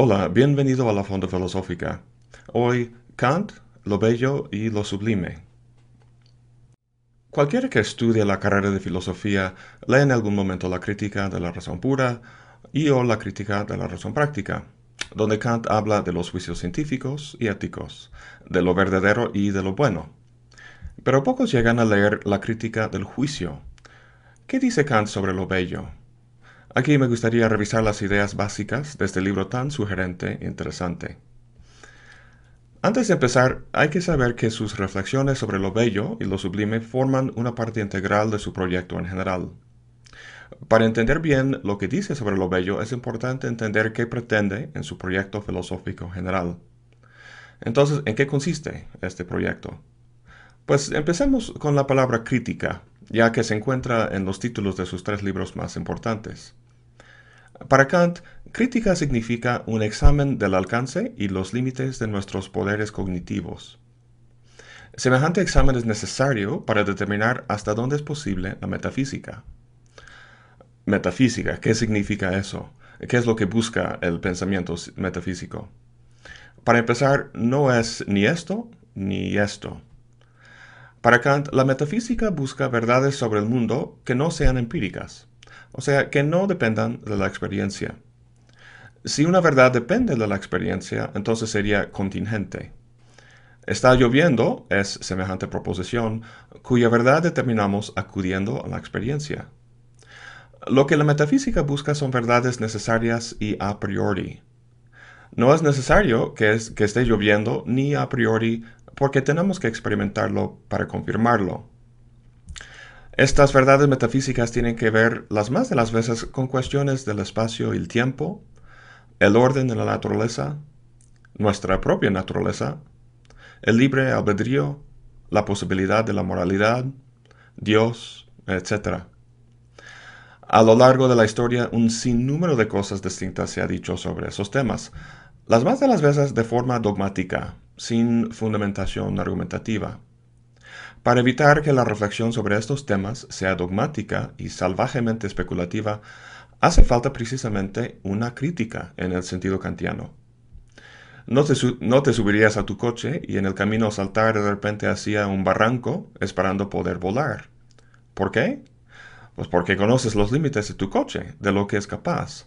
Hola, bienvenido a la Fonda Filosófica. Hoy, Kant, lo bello y lo sublime. Cualquiera que estudie la carrera de filosofía lee en algún momento la crítica de la razón pura y o la crítica de la razón práctica, donde Kant habla de los juicios científicos y éticos, de lo verdadero y de lo bueno. Pero pocos llegan a leer la crítica del juicio. ¿Qué dice Kant sobre lo bello? Aquí me gustaría revisar las ideas básicas de este libro tan sugerente e interesante. Antes de empezar, hay que saber que sus reflexiones sobre lo bello y lo sublime forman una parte integral de su proyecto en general. Para entender bien lo que dice sobre lo bello es importante entender qué pretende en su proyecto filosófico general. Entonces, ¿en qué consiste este proyecto? Pues empecemos con la palabra crítica, ya que se encuentra en los títulos de sus tres libros más importantes. Para Kant, crítica significa un examen del alcance y los límites de nuestros poderes cognitivos. Semejante examen es necesario para determinar hasta dónde es posible la metafísica. Metafísica, ¿qué significa eso? ¿Qué es lo que busca el pensamiento metafísico? Para empezar, no es ni esto ni esto. Para Kant, la metafísica busca verdades sobre el mundo que no sean empíricas o sea, que no dependan de la experiencia. Si una verdad depende de la experiencia, entonces sería contingente. Está lloviendo es semejante proposición cuya verdad determinamos acudiendo a la experiencia. Lo que la metafísica busca son verdades necesarias y a priori. No es necesario que, que esté lloviendo ni a priori porque tenemos que experimentarlo para confirmarlo. Estas verdades metafísicas tienen que ver las más de las veces con cuestiones del espacio y el tiempo, el orden de la naturaleza, nuestra propia naturaleza, el libre albedrío, la posibilidad de la moralidad, Dios, etc. A lo largo de la historia, un sinnúmero de cosas distintas se ha dicho sobre esos temas, las más de las veces de forma dogmática, sin fundamentación argumentativa. Para evitar que la reflexión sobre estos temas sea dogmática y salvajemente especulativa, hace falta precisamente una crítica en el sentido kantiano. No te, subirías a tu coche y en el camino saltar de repente hacia un barranco esperando poder volar. ¿Por qué? Pues porque conoces los límites de tu coche, de lo que es capaz.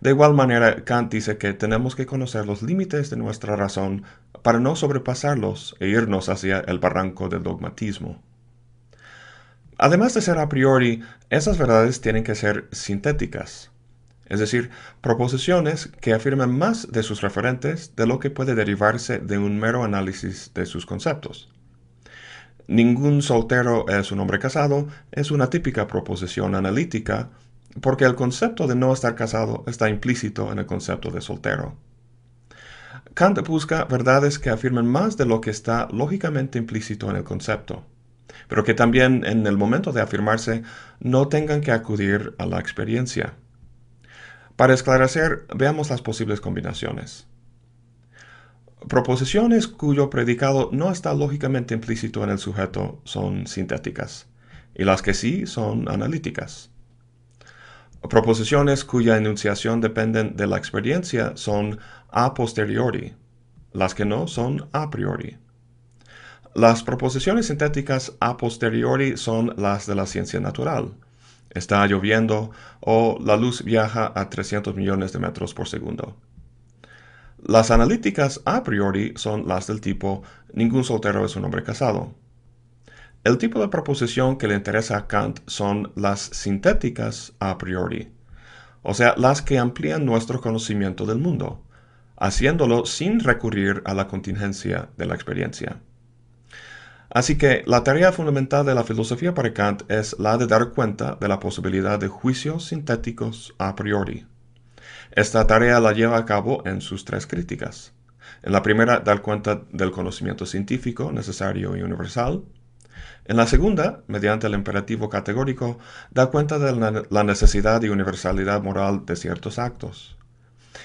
De igual manera, Kant dice que tenemos que conocer los límites de nuestra razón para no sobrepasarlos e irnos hacia el barranco del dogmatismo. Además de ser a priori, esas verdades tienen que ser sintéticas, es decir, proposiciones que afirmen más de sus referentes de lo que puede derivarse de un mero análisis de sus conceptos. Ningún soltero es un hombre casado es una típica proposición analítica porque el concepto de no estar casado está implícito en el concepto de soltero. Kant busca verdades que afirmen más de lo que está lógicamente implícito en el concepto, pero que también en el momento de afirmarse no tengan que acudir a la experiencia. Para esclarecer, veamos las posibles combinaciones. Proposiciones cuyo predicado no está lógicamente implícito en el sujeto son sintéticas, y las que sí son analíticas. Proposiciones cuya enunciación dependen de la experiencia son a posteriori, las que no son a priori. Las proposiciones sintéticas a posteriori son las de la ciencia natural. Está lloviendo o la luz viaja a 300 millones de metros por segundo. Las analíticas a priori son las del tipo ningún soltero es un hombre casado. El tipo de proposición que le interesa a Kant son las sintéticas a priori, o sea, las que amplían nuestro conocimiento del mundo, haciéndolo sin recurrir a la contingencia de la experiencia. Así que la tarea fundamental de la filosofía para Kant es la de dar cuenta de la posibilidad de juicios sintéticos a priori. Esta tarea la lleva a cabo en sus tres críticas. En la primera, dar cuenta del conocimiento científico necesario y universal. En la segunda, mediante el imperativo categórico, da cuenta de la necesidad y universalidad moral de ciertos actos.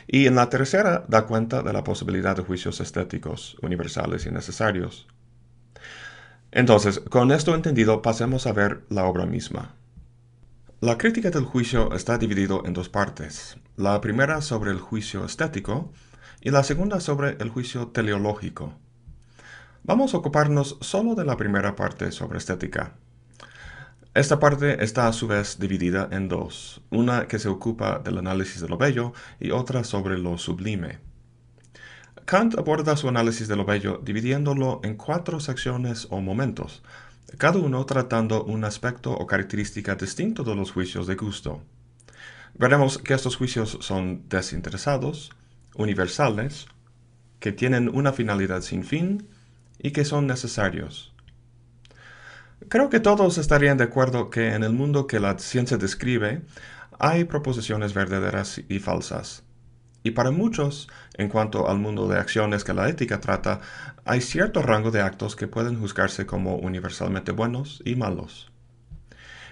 Y en la tercera, da cuenta de la posibilidad de juicios estéticos, universales y necesarios. Entonces, con esto entendido, pasemos a ver la obra misma. La crítica del juicio está dividido en dos partes. La primera sobre el juicio estético y la segunda sobre el juicio teleológico. Vamos a ocuparnos solo de la primera parte sobre estética. Esta parte está a su vez dividida en dos, una que se ocupa del análisis de lo bello y otra sobre lo sublime. Kant aborda su análisis de lo bello dividiéndolo en cuatro secciones o momentos, cada uno tratando un aspecto o característica distinto de los juicios de gusto. Veremos que estos juicios son desinteresados, universales, que tienen una finalidad sin fin y que son necesarios. Creo que todos estarían de acuerdo que en el mundo que la ciencia describe hay proposiciones verdaderas y falsas. Y para muchos, en cuanto al mundo de acciones que la ética trata, hay cierto rango de actos que pueden juzgarse como universalmente buenos y malos.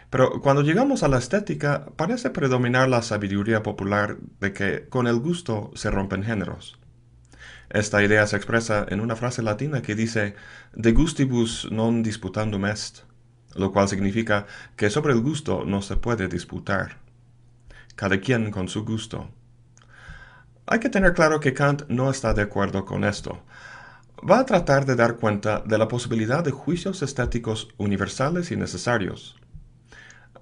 Pero cuando llegamos a la estética, parece predominar la sabiduría popular de que con el gusto se rompen géneros. Esta idea se expresa en una frase latina que dice de gustibus non disputandum est, lo cual significa que sobre el gusto no se puede disputar. Cada quien con su gusto. Hay que tener claro que Kant no está de acuerdo con esto. Va a tratar de dar cuenta de la posibilidad de juicios estéticos universales y necesarios.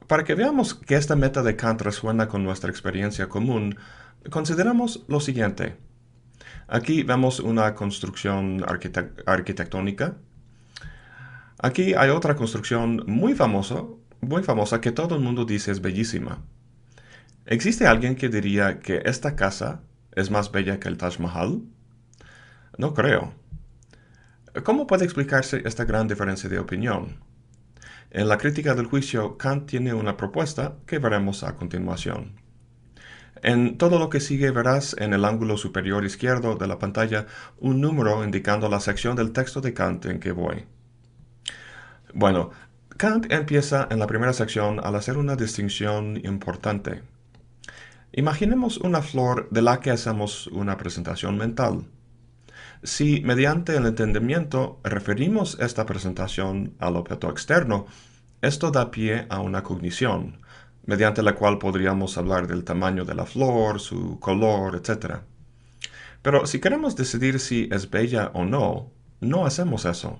Para que veamos que esta meta de Kant resuena con nuestra experiencia común, consideramos lo siguiente. Aquí vemos una construcción arquitectónica. Aquí hay otra construcción muy famosa, muy famosa que todo el mundo dice es bellísima. ¿Existe alguien que diría que esta casa es más bella que el Taj Mahal? No creo. ¿Cómo puede explicarse esta gran diferencia de opinión? En la crítica del juicio, Kant tiene una propuesta que veremos a continuación. En todo lo que sigue verás en el ángulo superior izquierdo de la pantalla un número indicando la sección del texto de Kant en que voy. Bueno, Kant empieza en la primera sección al hacer una distinción importante. Imaginemos una flor de la que hacemos una presentación mental. Si mediante el entendimiento referimos esta presentación al objeto externo, esto da pie a una cognición, mediante la cual podríamos hablar del tamaño de la flor, su color, etc. Pero si queremos decidir si es bella o no, no hacemos eso.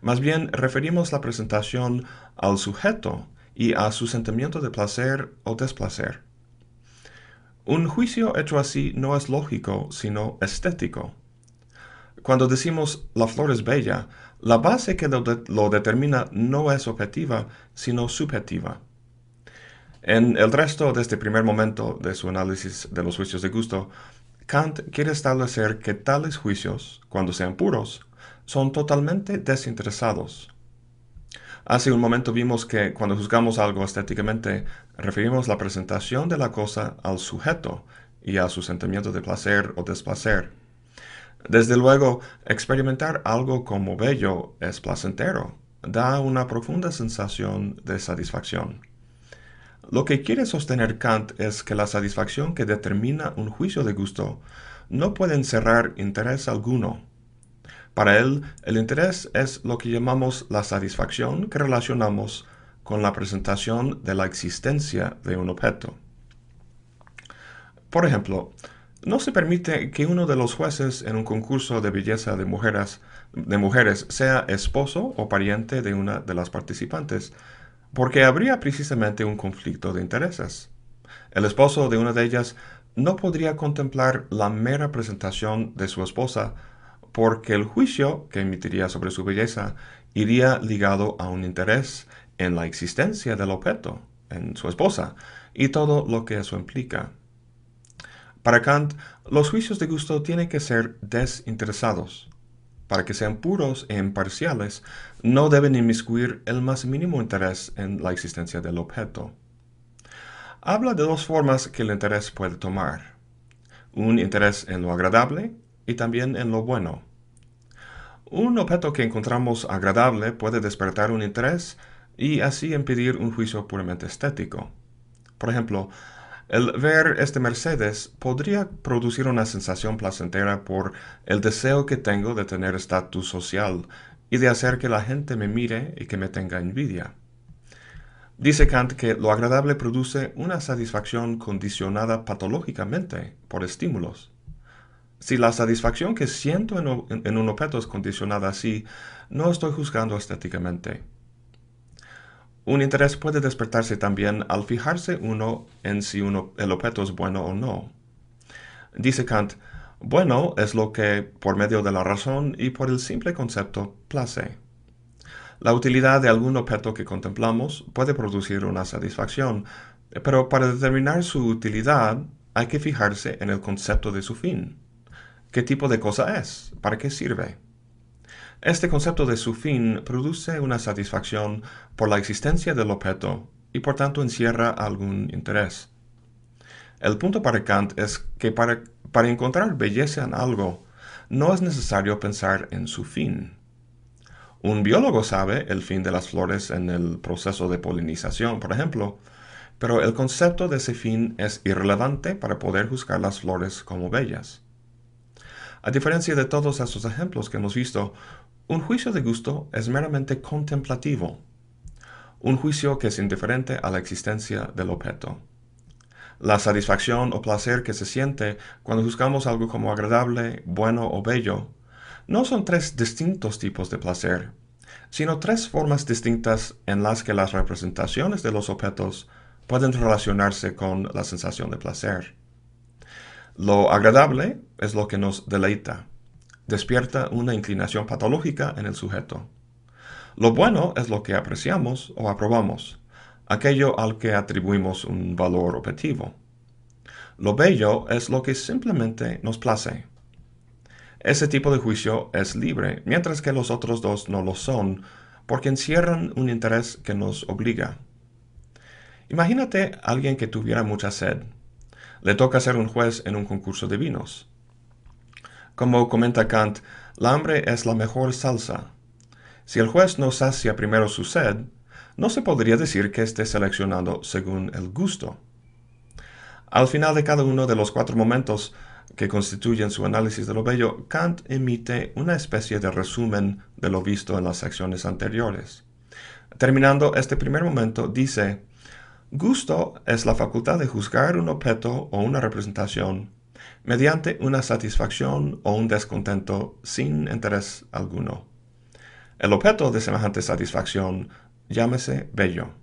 Más bien referimos la presentación al sujeto y a su sentimiento de placer o desplacer. Un juicio hecho así no es lógico, sino estético. Cuando decimos la flor es bella, la base que lo, determina no es objetiva, sino subjetiva. En el resto de este primer momento de su análisis de los juicios de gusto, Kant quiere establecer que tales juicios, cuando sean puros, son totalmente desinteresados, Hace un momento vimos que cuando juzgamos algo estéticamente, referimos la presentación de la cosa al sujeto y a su sentimiento de placer o desplacer. Desde luego, experimentar algo como bello es placentero, da una profunda sensación de satisfacción. Lo que quiere sostener Kant es que la satisfacción que determina un juicio de gusto no puede encerrar interés alguno para él, el interés es lo que llamamos la satisfacción que relacionamos con la presentación de la existencia de un objeto. Por ejemplo, no se permite que uno de los jueces en un concurso de belleza de mujeres, sea esposo o pariente de una de las participantes, porque habría precisamente un conflicto de intereses. El esposo de una de ellas no podría contemplar la mera presentación de su esposa porque el juicio que emitiría sobre su belleza iría ligado a un interés en la existencia del objeto, en su esposa, y todo lo que eso implica. Para Kant, los juicios de gusto tienen que ser desinteresados. Para que sean puros e imparciales, no deben inmiscuir el más mínimo interés en la existencia del objeto. Habla de dos formas que el interés puede tomar. Un interés en lo agradable y también en lo bueno. Un objeto que encontramos agradable puede despertar un interés y así impedir un juicio puramente estético. Por ejemplo, el ver este Mercedes podría producir una sensación placentera por el deseo que tengo de tener estatus social y de hacer que la gente me mire y que me tenga envidia. Dice Kant que lo agradable produce una satisfacción condicionada patológicamente por estímulos. Si la satisfacción que siento en, un objeto es condicionada así, no estoy juzgando estéticamente. Un interés puede despertarse también al fijarse uno en si el objeto es bueno o no. Dice Kant, bueno es lo que, por medio de la razón y por el simple concepto, place. La utilidad de algún objeto que contemplamos puede producir una satisfacción, pero para determinar su utilidad hay que fijarse en el concepto de su fin. ¿Qué tipo de cosa es? ¿Para qué sirve? Este concepto de su fin produce una satisfacción por la existencia del objeto y por tanto encierra algún interés. El punto para Kant es que para, para encontrar belleza en algo, no es necesario pensar en su fin. Un biólogo sabe el fin de las flores en el proceso de polinización, por ejemplo, pero el concepto de ese fin es irrelevante para poder juzgar las flores como bellas. A diferencia de todos estos ejemplos que hemos visto, un juicio de gusto es meramente contemplativo, un juicio que es indiferente a la existencia del objeto. La satisfacción o placer que se siente cuando juzgamos algo como agradable, bueno o bello no son tres distintos tipos de placer, sino tres formas distintas en las que las representaciones de los objetos pueden relacionarse con la sensación de placer. Lo agradable es lo que nos deleita, despierta una inclinación patológica en el sujeto. Lo bueno es lo que apreciamos o aprobamos, aquello al que atribuimos un valor objetivo. Lo bello es lo que simplemente nos place, ese tipo de juicio es libre, mientras que los otros dos no lo son, porque encierran un interés que nos obliga. Imagínate a alguien que tuviera mucha sed. Le toca ser un juez en un concurso de vinos. Como comenta Kant, la hambre es la mejor salsa. Si el juez no sacia primero su sed, no se podría decir que esté seleccionando según el gusto. Al final de cada uno de los cuatro momentos, que constituyen su análisis de lo bello, Kant emite una especie de resumen de lo visto en las secciones anteriores. Terminando este primer momento, dice, Gusto es la facultad de juzgar un objeto o una representación mediante una satisfacción o un descontento sin interés alguno. El objeto de semejante satisfacción llámese bello.